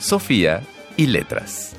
Sofía y letras.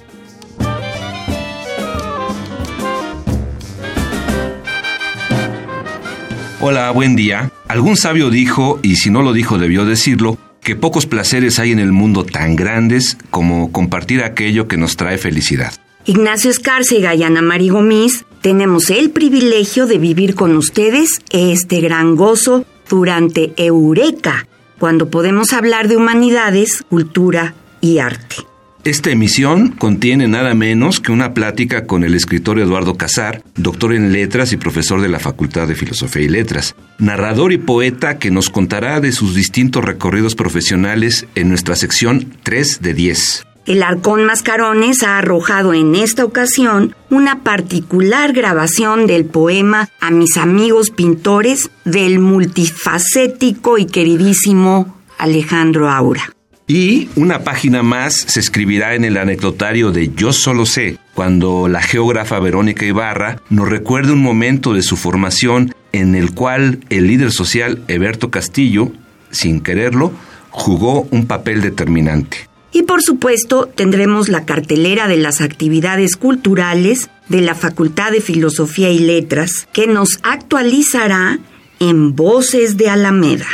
Hola, buen día. Algún sabio dijo, y si no lo dijo debió decirlo, que pocos placeres hay en el mundo tan grandes como compartir aquello que nos trae felicidad. Ignacio Escárcega y Ana María Gómez tenemos el privilegio de vivir con ustedes este gran gozo durante Eureka, cuando podemos hablar de humanidades, cultura y arte. Esta emisión contiene nada menos que una plática con el escritor Eduardo Casar, doctor en letras y profesor de la Facultad de Filosofía y Letras, narrador y poeta que nos contará de sus distintos recorridos profesionales en nuestra sección 3 de 10. El Arcón Mascarones ha arrojado en esta ocasión una particular grabación del poema A mis amigos pintores del multifacético y queridísimo Alejandro Aura. Y una página más se escribirá en el anecdotario de Yo solo sé, cuando la geógrafa Verónica Ibarra nos recuerde un momento de su formación en el cual el líder social Eberto Castillo, sin quererlo, jugó un papel determinante. Y por supuesto tendremos la cartelera de las actividades culturales de la Facultad de Filosofía y Letras, que nos actualizará en Voces de Alameda.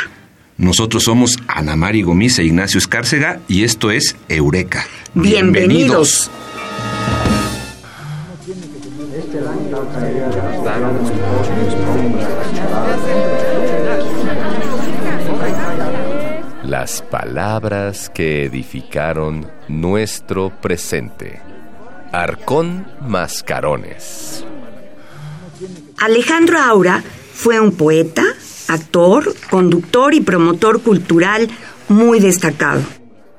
Nosotros somos Ana Mari Gomis e Ignacio Escárcega y esto es Eureka. Bienvenidos. Las palabras que edificaron nuestro presente. Arcón Mascarones. Alejandro Aura fue un poeta, actor, conductor y promotor cultural muy destacado.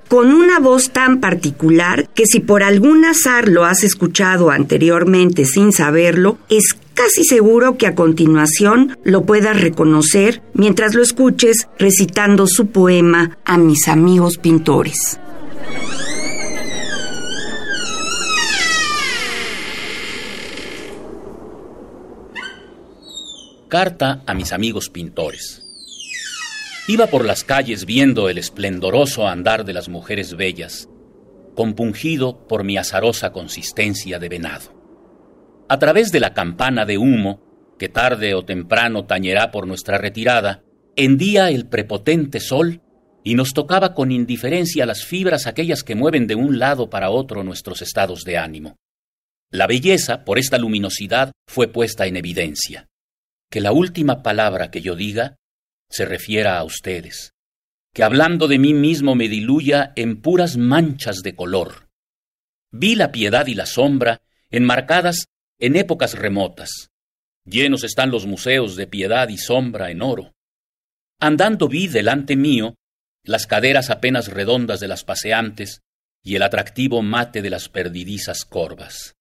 Con una voz tan particular que si por algún azar lo has escuchado anteriormente sin saberlo, es casi seguro que a continuación lo puedas reconocer mientras lo escuches recitando su poema a mis amigos pintores. Carta a mis amigos pintores. Iba por las calles viendo el esplendoroso andar de las mujeres bellas, compungido por mi azarosa consistencia de venado. A través de la campana de humo, que tarde o temprano tañerá por nuestra retirada, hendía el prepotente sol y nos tocaba con indiferencia las fibras aquellas que mueven de un lado para otro nuestros estados de ánimo. La belleza, por esta luminosidad, fue puesta en evidencia que la última palabra que yo diga se refiera a ustedes, que hablando de mí mismo me diluya en puras manchas de color. Vi la piedad y la sombra enmarcadas en épocas remotas. Llenos están los museos de piedad y sombra en oro. Andando vi delante mío las caderas apenas redondas de las paseantes y el atractivo mate de las perdidizas corvas.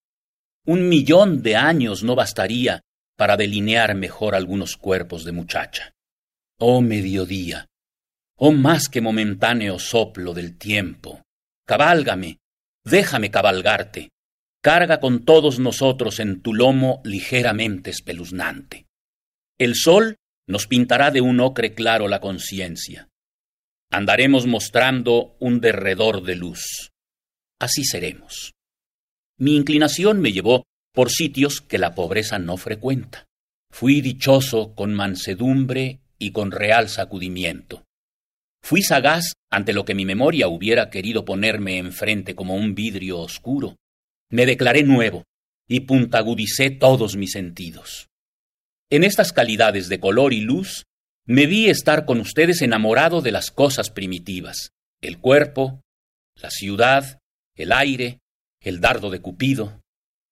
Un millón de años no bastaría para delinear mejor algunos cuerpos de muchacha. Oh mediodía, oh más que momentáneo soplo del tiempo, cabálgame, déjame cabalgarte, carga con todos nosotros en tu lomo ligeramente espeluznante. El sol nos pintará de un ocre claro la conciencia. Andaremos mostrando un derredor de luz. Así seremos. Mi inclinación me llevó por sitios que la pobreza no frecuenta. Fui dichoso con mansedumbre y con real sacudimiento. Fui sagaz ante lo que mi memoria hubiera querido ponerme enfrente como un vidrio oscuro. Me declaré nuevo y puntagudicé todos mis sentidos. En estas calidades de color y luz, me vi estar con ustedes enamorado de las cosas primitivas, el cuerpo, la ciudad, el aire, el dardo de Cupido,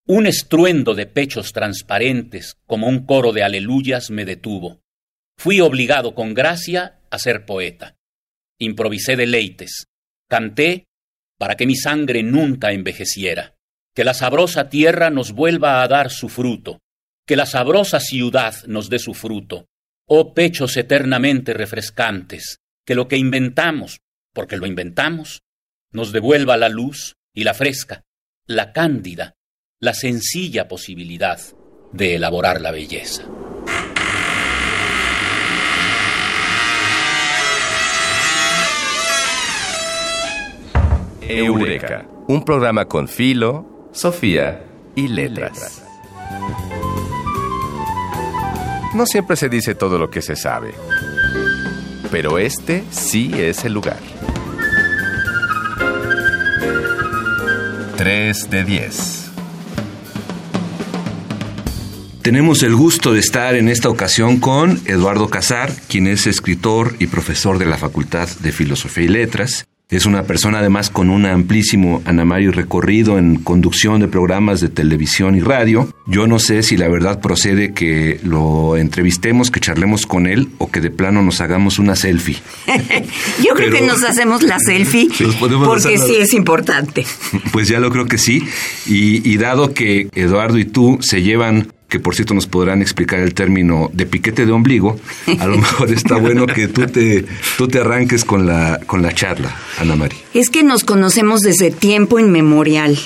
un estruendo de pechos transparentes, como un coro de aleluyas, me detuvo. Fui obligado con gracia a ser poeta. Improvisé deleites, canté para que mi sangre nunca envejeciera, que la sabrosa tierra nos vuelva a dar su fruto, que la sabrosa ciudad nos dé su fruto, oh pechos eternamente refrescantes, que lo que inventamos, porque lo inventamos, nos devuelva la luz y la fresca, la cándida, la sencilla posibilidad de elaborar la belleza. Eureka, un programa con Filo, Sofía y Letras. No siempre se dice todo lo que se sabe, pero este sí es el lugar. 3 de 10. Tenemos el gusto de estar en esta ocasión con Eduardo Casar, quien es escritor y profesor de la Facultad de Filosofía y Letras. Es una persona además con un amplísimo anamario recorrido en conducción de programas de televisión y radio. Yo no sé si la verdad procede que lo entrevistemos, que charlemos con él o que de plano nos hagamos una selfie. Yo creo que nos hacemos la selfie porque sí es importante. Pues ya lo creo que sí. Y, y dado que Eduardo y tú se llevan que por cierto nos podrán explicar el término de piquete de ombligo, a lo mejor está bueno que tú te, tú te arranques con la, con la charla, Ana María. Es que nos conocemos desde tiempo inmemorial,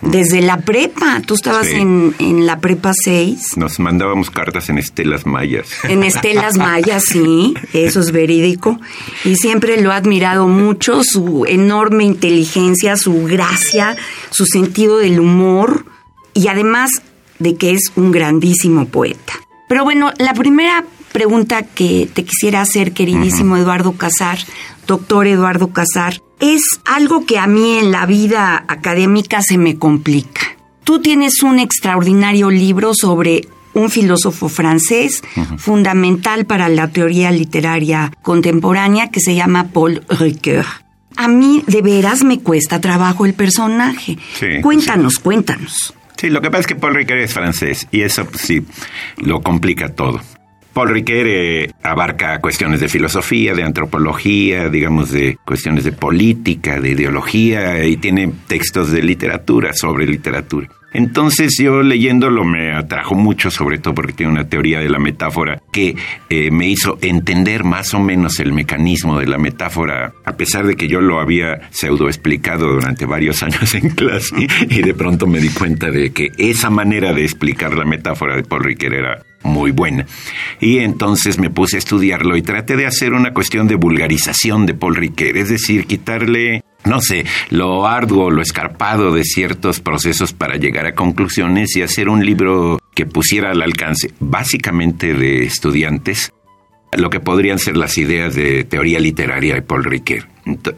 desde la prepa, tú estabas en, en, la prepa 6. Nos mandábamos cartas en estelas mayas. En estelas mayas, sí, eso es verídico, y siempre lo he admirado mucho, su enorme inteligencia, su gracia, su sentido del humor, y además de que es un grandísimo poeta. Pero bueno, la primera pregunta que te quisiera hacer, queridísimo Eduardo Casar, doctor Eduardo Casar, es algo que a mí en la vida académica se me complica. Tú tienes un extraordinario libro sobre un filósofo francés fundamental para la teoría literaria contemporánea que se llama Paul Ricoeur. A mí de veras me cuesta trabajo el personaje. cuéntanos, cuéntanos. Sí, lo que pasa es que Paul Ricoeur es francés y eso pues, sí lo complica todo. Paul Ricoeur eh, abarca cuestiones de filosofía, de antropología, digamos de cuestiones de política, de ideología y tiene textos de literatura sobre literatura. Entonces yo leyéndolo me atrajo mucho, sobre todo porque tiene una teoría de la metáfora que eh, me hizo entender más o menos el mecanismo de la metáfora, a pesar de que yo lo había pseudo explicado durante varios años en clase y de pronto me di cuenta de que esa manera de explicar la metáfora de Paul Ricoeur era muy buena. Y entonces me puse a estudiarlo y traté de hacer una cuestión de vulgarización de Paul Ricoeur, es decir, quitarle no sé, lo arduo, lo escarpado de ciertos procesos para llegar a conclusiones y hacer un libro que pusiera al alcance básicamente de estudiantes lo que podrían ser las ideas de teoría literaria de Paul Ricoeur.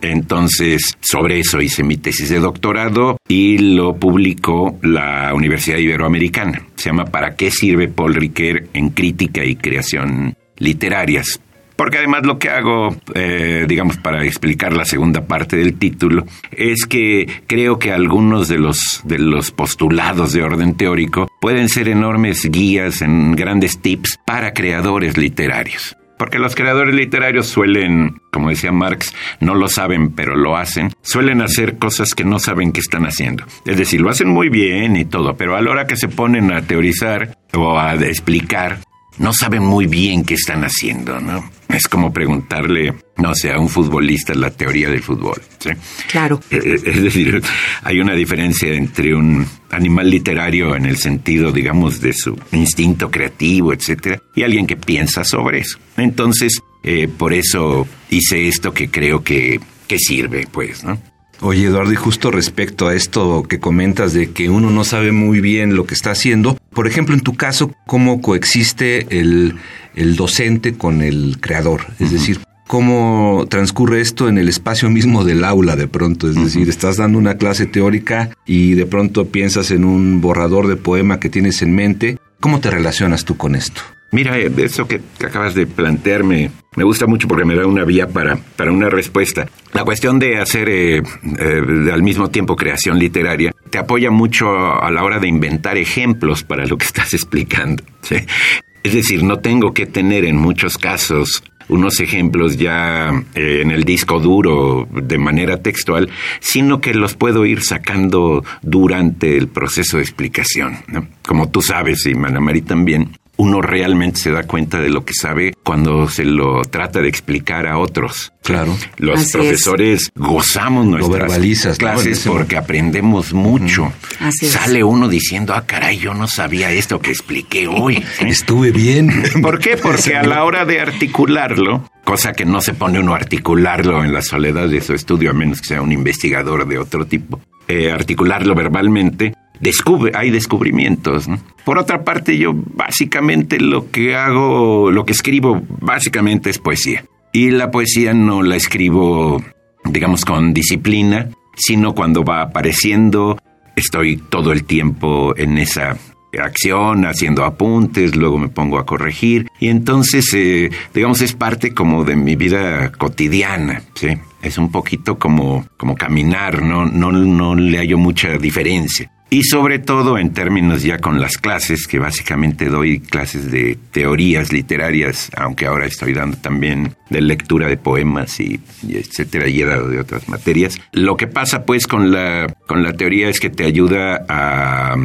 Entonces, sobre eso hice mi tesis de doctorado y lo publicó la Universidad Iberoamericana. Se llama ¿Para qué sirve Paul Ricoeur en crítica y creación literarias? Porque además lo que hago, eh, digamos, para explicar la segunda parte del título, es que creo que algunos de los, de los postulados de orden teórico pueden ser enormes guías, en grandes tips para creadores literarios. Porque los creadores literarios suelen, como decía Marx, no lo saben pero lo hacen, suelen hacer cosas que no saben que están haciendo. Es decir, lo hacen muy bien y todo, pero a la hora que se ponen a teorizar o a explicar, no saben muy bien qué están haciendo, ¿no? Es como preguntarle, no sé, a un futbolista la teoría del fútbol. ¿sí? Claro. Eh, eh, es decir, hay una diferencia entre un animal literario en el sentido, digamos, de su instinto creativo, etcétera, y alguien que piensa sobre eso. Entonces, eh, por eso hice esto que creo que, que sirve, pues, ¿no? Oye, Eduardo, y justo respecto a esto que comentas de que uno no sabe muy bien lo que está haciendo, por ejemplo, en tu caso, ¿cómo coexiste el, docente con el creador? Es decir, ¿cómo transcurre esto en el espacio mismo del aula de pronto? Es decir, estás dando una clase teórica y de pronto piensas en un borrador de poema que tienes en mente. ¿Cómo te relacionas tú con esto? Mira, eh, eso que acabas de plantearme me gusta mucho porque me da una vía para, para una respuesta. La cuestión de hacer eh, eh, al mismo tiempo creación literaria te apoya mucho a la hora de inventar ejemplos para lo que estás explicando. Es decir, no tengo que tener en muchos casos unos ejemplos ya eh, en el disco duro de manera textual, sino que los puedo ir sacando durante el proceso de explicación. Como tú sabes, y Manamari también, uno realmente se da cuenta de lo que sabe cuando se lo trata de explicar a otros. Claro. Los profesores gozamos nuestras clases porque aprendemos mucho. Mm. Así Sale uno diciendo, ah, caray, yo no sabía esto que expliqué hoy. Estuve bien. ¿Por qué? Porque a la hora de articularlo, cosa que no se pone uno a articularlo en la soledad de su estudio, a menos que sea un investigador de otro tipo, eh, articularlo verbalmente, descubre, hay descubrimientos. Por otra parte, yo básicamente lo que hago, lo que escribo, básicamente es poesía. Y la poesía no la escribo, digamos, con disciplina, sino cuando va apareciendo, estoy todo el tiempo en esa acción, haciendo apuntes, luego me pongo a corregir y entonces, eh, digamos, es parte como de mi vida cotidiana, ¿sí? Es un poquito como, como caminar, no, no, no le hallo mucha diferencia. Y sobre todo en términos ya con las clases, que básicamente doy clases de teorías literarias, aunque ahora estoy dando también de lectura de poemas y, etcétera, y he dado de otras materias. Lo que pasa pues con la, con la teoría es que te ayuda a...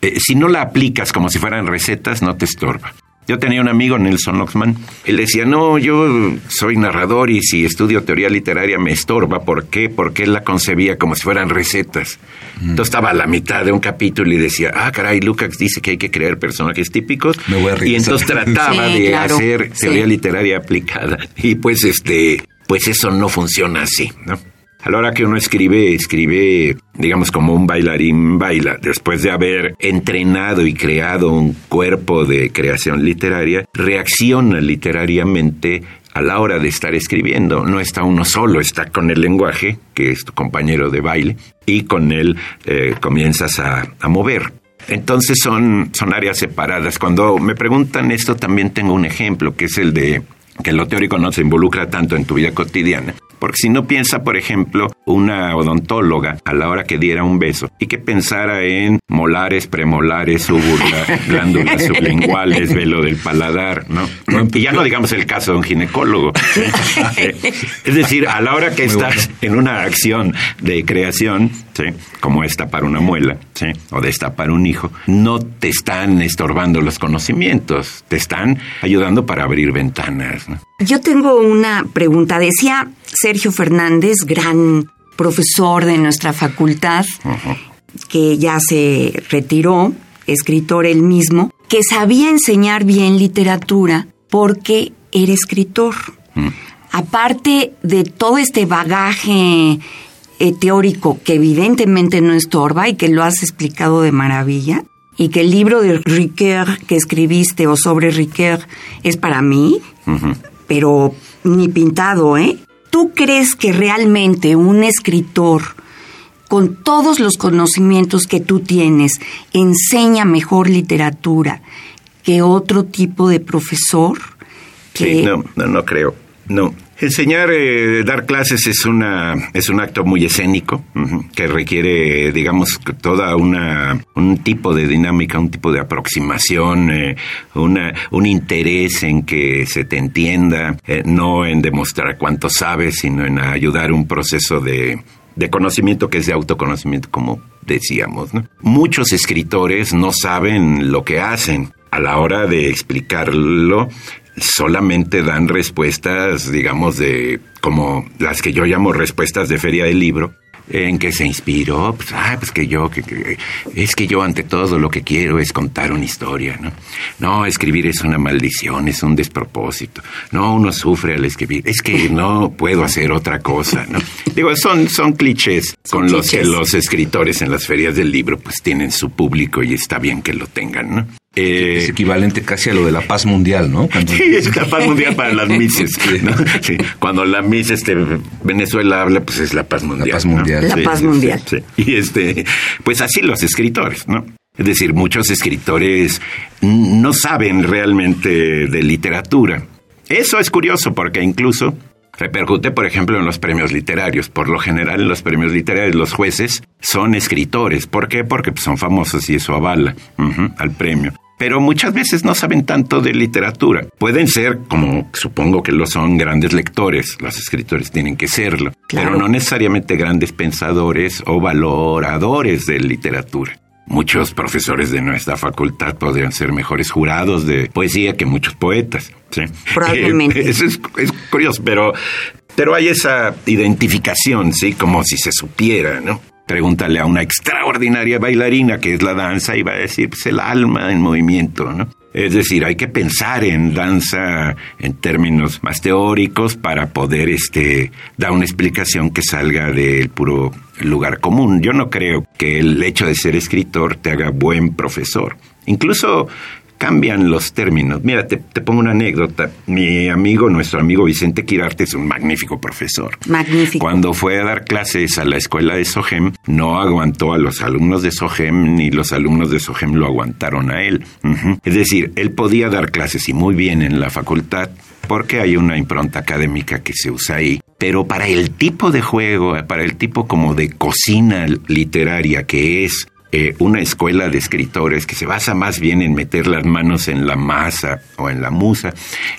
Eh, si no la aplicas como si fueran recetas, no te estorba. Yo tenía un amigo, Nelson Oxman, él decía, no, yo soy narrador y si estudio teoría literaria me estorba. ¿Por qué? Porque él la concebía como si fueran recetas. Mm. Entonces estaba a la mitad de un capítulo y decía, ah, caray, Lucas dice que hay que crear personajes típicos. y entonces trataba de hacer teoría literaria aplicada. Y pues, este, pues eso no funciona así, ¿no? A la hora que uno escribe, escribe, digamos, como un bailarín baila. Después de haber entrenado y creado un cuerpo de creación literaria, reacciona literariamente a la hora de estar escribiendo. No está uno solo, está con el lenguaje, que es tu compañero de baile, y con él eh, comienzas a, a mover. Entonces son, son áreas separadas. Cuando me preguntan esto, también tengo un ejemplo, que es el de que lo teórico no se involucra tanto en tu vida cotidiana. Porque si no piensa, por ejemplo, una odontóloga a la hora que diera un beso y que pensara en molares, premolares, súbula, glándulas sublinguales, velo del paladar, ¿no? Y ya no digamos el caso de un ginecólogo. es decir, a la hora que estás en una acción de creación, ¿sí? como destapar una muela, ¿sí? o destapar un hijo, no te están estorbando los conocimientos, te están ayudando para abrir ventanas. Yo tengo una pregunta. Decía Sergio Fernández, gran profesor de nuestra facultad, que ya se retiró, escritor él mismo, que sabía enseñar bien literatura porque era escritor. Mm. Aparte de todo este bagaje eh, teórico que evidentemente no estorba y que lo has explicado de maravilla, y que el libro de Ricoeur que escribiste o sobre Ricoeur es para mí, pero ni pintado, ¿eh? ¿Tú crees que realmente un escritor, con todos los conocimientos que tú tienes, enseña mejor literatura que otro tipo de profesor? Sí, no, no, no creo. No, Enseñar, eh, dar clases es una es un acto muy escénico que requiere, digamos, toda una un tipo de dinámica, un tipo de aproximación, eh, una un interés en que se te entienda, eh, no en demostrar cuánto sabes, sino en ayudar un proceso de de conocimiento que es de autoconocimiento, como decíamos. Muchos escritores no saben lo que hacen. A la hora de explicarlo, solamente dan respuestas, digamos, de como las que yo llamo respuestas de feria del libro, en que se inspiró, pues, ah, pues que yo, que, es que yo ante todo lo que quiero es contar una historia, ¿no? No, escribir es una maldición, es un despropósito. No, uno sufre al escribir, es que no puedo hacer otra cosa, ¿no? Digo, son, son clichés con los que los escritores en las ferias del libro pues tienen su público y está bien que lo tengan, ¿no? Eh, es equivalente casi a lo de la paz mundial, ¿no? Sí, es la paz mundial para las Mises. Cuando la Miss este, Venezuela habla, pues es la paz mundial. La paz mundial. La paz mundial. Y este, pues así los escritores, ¿no? Es decir, muchos escritores no saben realmente de literatura. Eso es curioso porque incluso repercute, por ejemplo, en los premios literarios. Por lo general, en los premios literarios, los jueces son escritores. ¿Por qué? Porque son famosos y eso avala al premio. Pero muchas veces no saben tanto de literatura. Pueden ser, como supongo que lo son, grandes lectores, los escritores tienen que serlo, pero no necesariamente grandes pensadores o valoradores de literatura. Muchos profesores de nuestra facultad podrían ser mejores jurados de poesía que muchos poetas. ¿sí? Probablemente. es, es, curioso, pero, pero hay esa identificación, ¿sí? Como si se supiera, ¿no? Pregúntale a una extraordinaria bailarina que es la danza y va a decir, pues el alma en movimiento, ¿no? Es decir, hay que pensar en danza en términos más teóricos para poder este, dar una explicación que salga del puro lugar común. Yo no creo que el hecho de ser escritor te haga buen profesor. Incluso cambian los términos. Mira, te, pongo una anécdota. Mi amigo, nuestro amigo Vicente Quirarte es un magnífico profesor. Magnífico. Cuando fue a dar clases a la escuela de Sogem, no aguantó a los alumnos de Sogem ni los alumnos de Sogem lo aguantaron a él. Es decir, él podía dar clases y muy bien en la facultad porque hay una impronta académica que se usa ahí. Pero para el tipo de juego, para el tipo como de cocina literaria que es eh, una escuela de escritores que se basa más bien en meter las manos en la masa o en la musa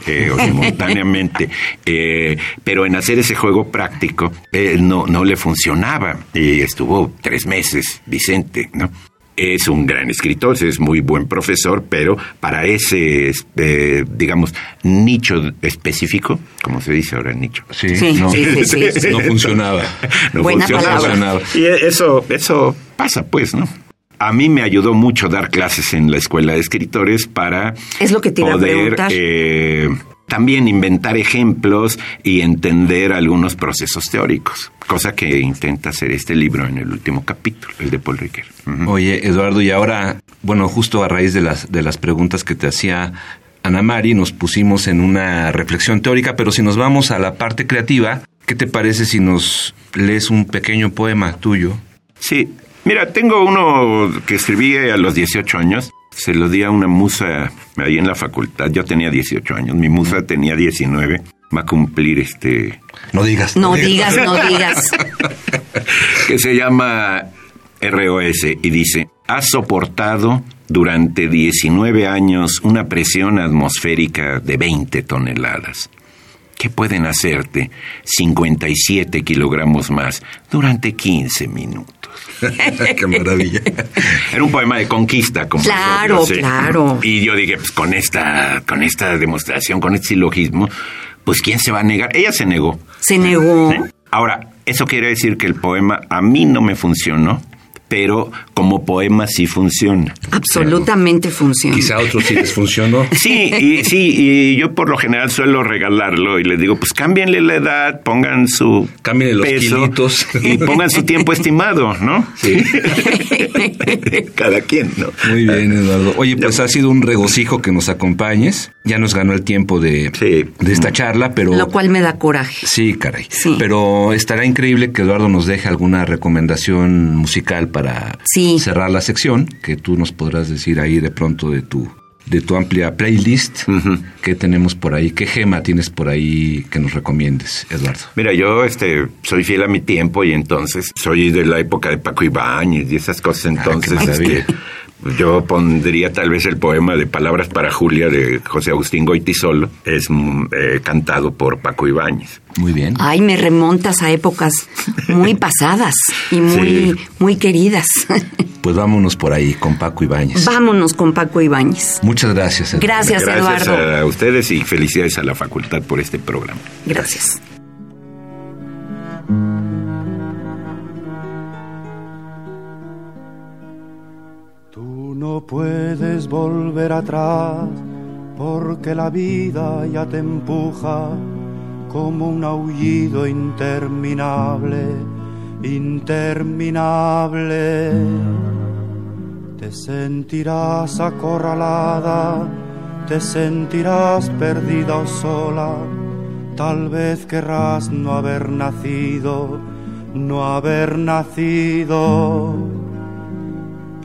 eh, o simultáneamente, eh, pero en hacer ese juego práctico no, no le funcionaba y estuvo tres meses Vicente, ¿no? Es un gran escritor, es muy buen profesor, pero para ese, digamos, nicho específico, como se dice ahora, nicho. Sí, no, funcionaba. No funcionaba. Y eso, eso pasa, pues, ¿no? a mí me ayudó mucho dar clases en la escuela de escritores para es lo que te poder eh, también inventar ejemplos y entender algunos procesos teóricos, cosa que intenta hacer este libro en el último capítulo, el de Paul Ricoeur. Oye, Eduardo, y ahora, bueno, justo a raíz de las, de las preguntas que te hacía Ana Mari, nos pusimos en una reflexión teórica, pero si nos vamos a la parte creativa, ¿qué te parece si nos lees un pequeño poema tuyo? Sí, Mira, tengo uno que escribí a los 18 años. Se lo di a una musa ahí en la facultad. Yo tenía 18 años. Mi musa tenía 19. Va a cumplir este. No digas. No, digas, no digas. que se llama ROS y dice: Has soportado durante 19 años una presión atmosférica de 20 toneladas. ¿Qué pueden hacerte 57 kilogramos más durante 15 minutos? Qué maravilla. Era un poema de conquista, como Claro, claro. Y yo dije, pues con esta, con esta demostración, con este silogismo, pues ¿quién se va a negar? Ella se negó. Se negó. Ahora, eso quiere decir que el poema a mí no me funcionó pero como poema sí funciona. Absolutamente funciona. Quizá a otros sí les funcionó. Sí, y, sí, y yo por lo general suelo regalarlo y les digo, pues cámbienle la edad, pongan su cámbienle los peso y pongan su tiempo estimado, ¿no? Sí. Cada quien, ¿no? Muy bien, Eduardo. Oye, pues ha sido un regocijo que nos acompañes. Ya nos ganó el tiempo de, de esta charla, pero... Lo cual me da coraje. Sí, caray. Sí. Pero estará increíble que Eduardo nos deje alguna recomendación musical para cerrar la sección, que tú nos podrás decir ahí de pronto de tu de tu amplia playlist que tenemos por ahí. ¿Qué gema tienes por ahí que nos recomiendes, Eduardo? Mira, yo este soy fiel a mi tiempo y entonces soy de la época de Paco Ibáñez y esas cosas. Ah, entonces, este, yo pondría tal vez el poema de Palabras para Julia de José Agustín Goitisolo. Es mm, eh, cantado por Paco Ibáñez. Muy bien. Ay, me remontas a épocas muy pasadas y muy, muy queridas. Pues vámonos por ahí con Paco Ibáñez. Vámonos con Paco Ibáñez. Muchas gracias. Eduardo. Gracias, Eduardo. Gracias a ustedes y felicidades a la facultad por este programa. Gracias. No puedes volver atrás porque la vida ya te empuja como un aullido interminable, interminable. Te sentirás acorralada, te sentirás perdida o sola, tal vez querrás no haber nacido, no haber nacido.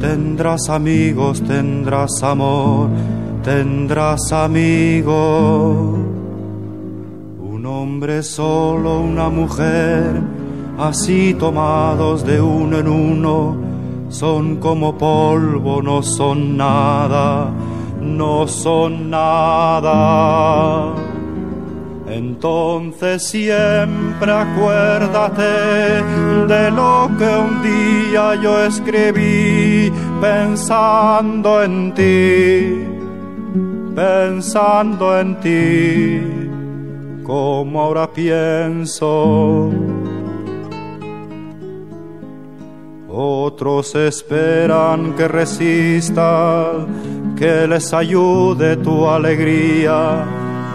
tendrás amigos, tendrás amor, tendrás amigos. Un hombre solo, una mujer, así tomados de uno en uno, son como polvo, no son nada, no son nada. Entonces siempre acuérdate de lo que un día yo escribí pensando en ti, pensando en ti, como ahora pienso. Otros esperan que resistas, que les ayude tu alegría,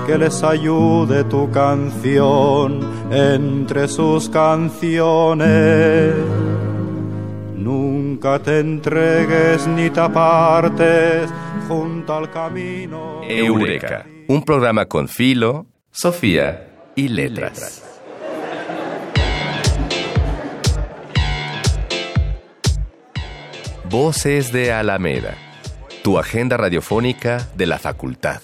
que les ayude tu canción entre sus canciones. Nunca te entregues ni te apartes junto al camino. Eureka, un programa con Filo, Sofía y Letras. Voces de Alameda, tu agenda radiofónica de la facultad.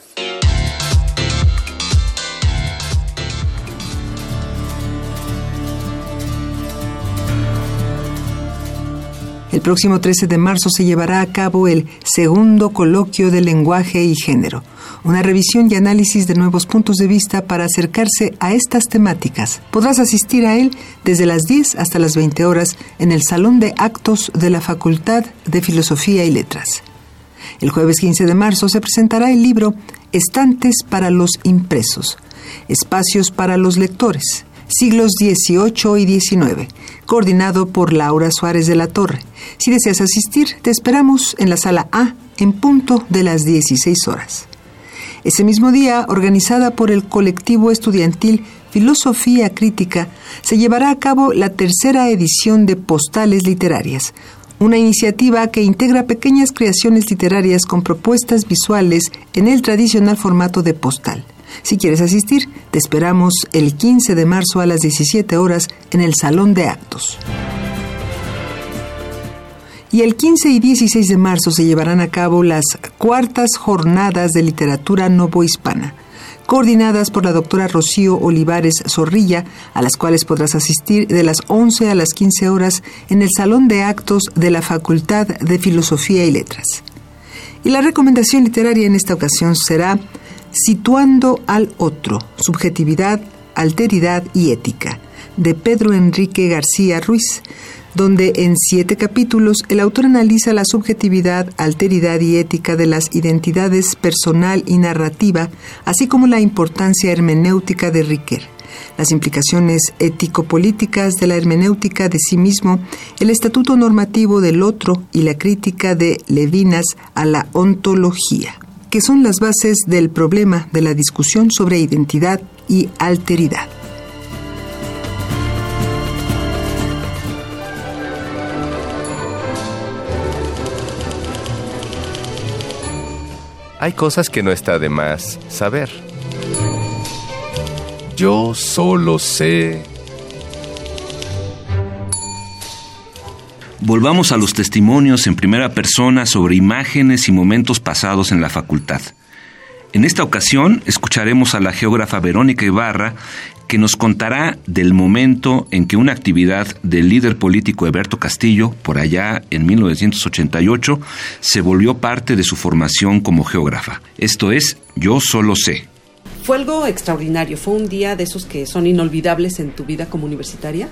El próximo 13 de marzo se llevará a cabo el segundo coloquio de lenguaje y género, una revisión y análisis de nuevos puntos de vista para acercarse a estas temáticas. Podrás asistir a él desde las 10 hasta las 20 horas en el Salón de Actos de la Facultad de Filosofía y Letras. El jueves 15 de marzo se presentará el libro Estantes para los impresos, espacios para los lectores, siglos XVIII y XIX, coordinado por Laura Suárez de la Torre. Si deseas asistir, te esperamos en la sala A en punto de las 16 horas. Ese mismo día, organizada por el colectivo estudiantil Filosofía Crítica, se llevará a cabo la tercera edición de Postales Literarias, una iniciativa que integra pequeñas creaciones literarias con propuestas visuales en el tradicional formato de postal. Si quieres asistir, te esperamos el 15 de marzo a las 17 horas en el Salón de Actos. Y el 15 y 16 de marzo se llevarán a cabo las cuartas jornadas de literatura novohispana, coordinadas por la doctora Rocío Olivares Zorrilla, a las cuales podrás asistir de las 11 a las 15 horas en el Salón de Actos de la Facultad de Filosofía y Letras. Y la recomendación literaria en esta ocasión será Situando al otro, subjetividad, alteridad y ética, de Pedro Enrique García Ruiz, donde en siete capítulos el autor analiza la subjetividad, alteridad y ética de las identidades personal y narrativa, así como la importancia hermenéutica de Riquet, las implicaciones ético-políticas de la hermenéutica de sí mismo, el estatuto normativo del otro y la crítica de Levinas a la ontología que son las bases del problema de la discusión sobre identidad y alteridad. Hay cosas que no está de más saber. Yo solo sé Volvamos a los testimonios en primera persona sobre imágenes y momentos pasados en la facultad. En esta ocasión escucharemos a la geógrafa Verónica Ibarra que nos contará del momento en que una actividad del líder político Eberto Castillo, por allá en 1988, se volvió parte de su formación como geógrafa. Esto es Yo solo sé. Fue algo extraordinario, fue un día de esos que son inolvidables en tu vida como universitaria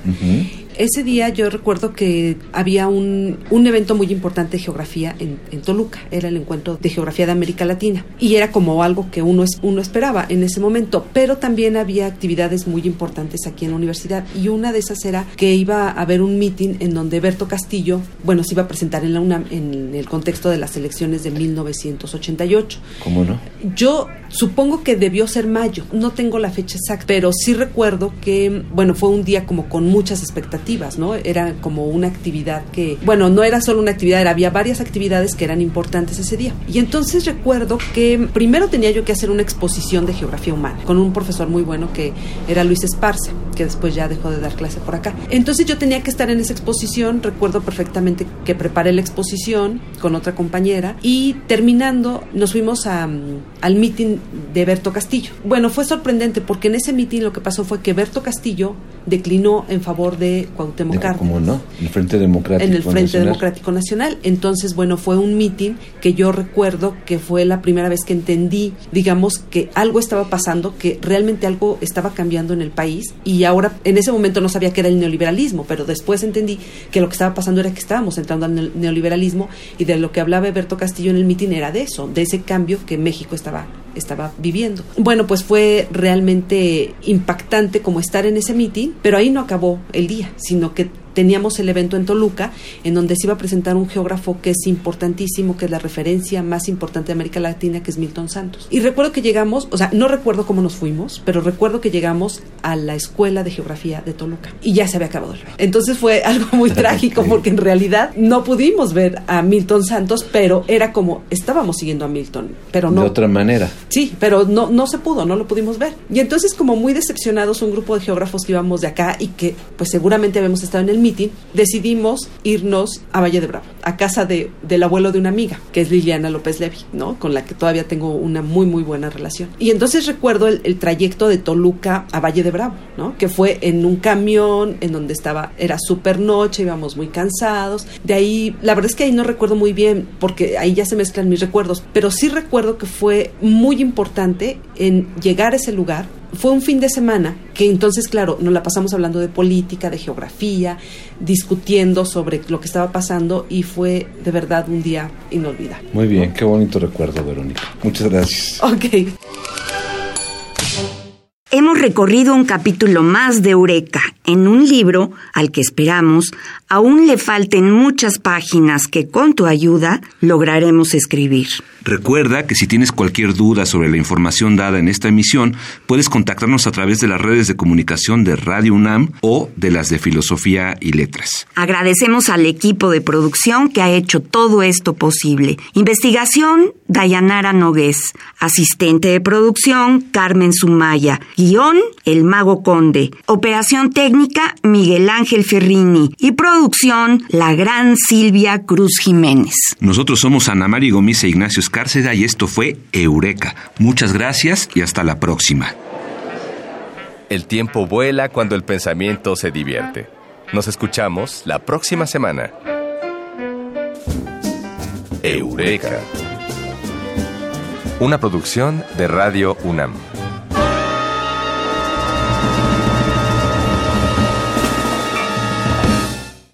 ese día yo recuerdo que había un, un evento muy importante de geografía en, en, Toluca, era el encuentro de geografía de América Latina. Y era como algo que uno, uno esperaba en ese momento, pero también había actividades muy importantes aquí en la universidad. Y una de esas era que iba a haber un meeting en donde Berto Castillo, bueno, se iba a presentar en la UNAM en el contexto de las elecciones de 1988. ¿Cómo no? Yo supongo que debió ser mayo, no tengo la fecha exacta, pero sí recuerdo que, bueno, fue un día como con muchas expectativas ¿no? Era como una actividad que, bueno, no era solo una actividad, había varias actividades que eran importantes ese día. Y entonces recuerdo que primero tenía yo que hacer una exposición de geografía humana con un profesor muy bueno que era Luis Esparce, que después ya dejó de dar clase por acá. Entonces yo tenía que estar en esa exposición, recuerdo perfectamente que preparé la exposición con otra compañera y terminando nos fuimos a, al meeting de Berto Castillo. Bueno, fue sorprendente porque en ese meeting lo que pasó fue que Berto Castillo declinó en favor de Cuauhtémoc Cárdenas. ¿Cómo no? El Frente Democrático En el Frente Nacional. Democrático Nacional. Entonces, bueno, fue un meeting que yo recuerdo que fue la primera vez que entendí, digamos, que algo estaba pasando, que realmente algo estaba cambiando en el país y ahora en ese momento no sabía que era el neoliberalismo, pero después entendí que lo que estaba pasando era que estábamos entrando al ne- neoliberalismo y de lo que hablaba Berto Castillo en el meeting era de eso, de ese cambio que México estaba estaba viviendo. Bueno, pues fue realmente impactante como estar en ese meeting, pero ahí no acabó el día, sino que teníamos el evento en Toluca, en donde se iba a presentar un geógrafo que es importantísimo, que es la referencia más importante de América Latina, que es Milton Santos. Y recuerdo que llegamos, o sea, no recuerdo cómo nos fuimos, pero recuerdo que llegamos a la Escuela de Geografía de Toluca y ya se había acabado el evento. Entonces fue algo muy trágico porque en realidad no pudimos ver a Milton Santos, pero era como estábamos siguiendo a Milton, pero no De otra manera. Sí, pero no, no se pudo, no lo pudimos ver. Y entonces, como muy decepcionados, un grupo de geógrafos que íbamos de acá y que pues seguramente habíamos estado en el decidimos irnos a Valle de Bravo, a casa de, del abuelo de una amiga, que es Liliana López Levy, ¿no? Con la que todavía tengo una muy, muy buena relación. Y entonces recuerdo el, el trayecto de Toluca a Valle de Bravo, ¿no? Que fue en un camión, en donde estaba, era súper noche, íbamos muy cansados. De ahí, la verdad es que ahí no recuerdo muy bien, porque ahí ya se mezclan mis recuerdos, pero sí recuerdo que fue muy importante en llegar a ese lugar. Fue un fin de semana que entonces, claro, nos la pasamos hablando de política, de geografía, discutiendo sobre lo que estaba pasando y fue de verdad un día inolvidable. Muy bien, qué bonito recuerdo, Verónica. Muchas gracias. Ok. Hemos recorrido un capítulo más de Eureka en un libro al que esperamos aún le falten muchas páginas que con tu ayuda lograremos escribir. Recuerda que si tienes cualquier duda sobre la información dada en esta emisión, puedes contactarnos a través de las redes de comunicación de Radio UNAM o de las de Filosofía y Letras. Agradecemos al equipo de producción que ha hecho todo esto posible. Investigación, Dayanara Nogués. Asistente de producción, Carmen Sumaya. Guión, El Mago Conde. Operación técnica, Miguel Ángel Ferrini. Y producción, la gran Silvia Cruz Jiménez. Nosotros somos Ana María Gómez e Ignacio Escárcega y esto fue Eureka. Muchas gracias y hasta la próxima. El tiempo vuela cuando el pensamiento se divierte. Nos escuchamos la próxima semana. Eureka. Una producción de Radio UNAM.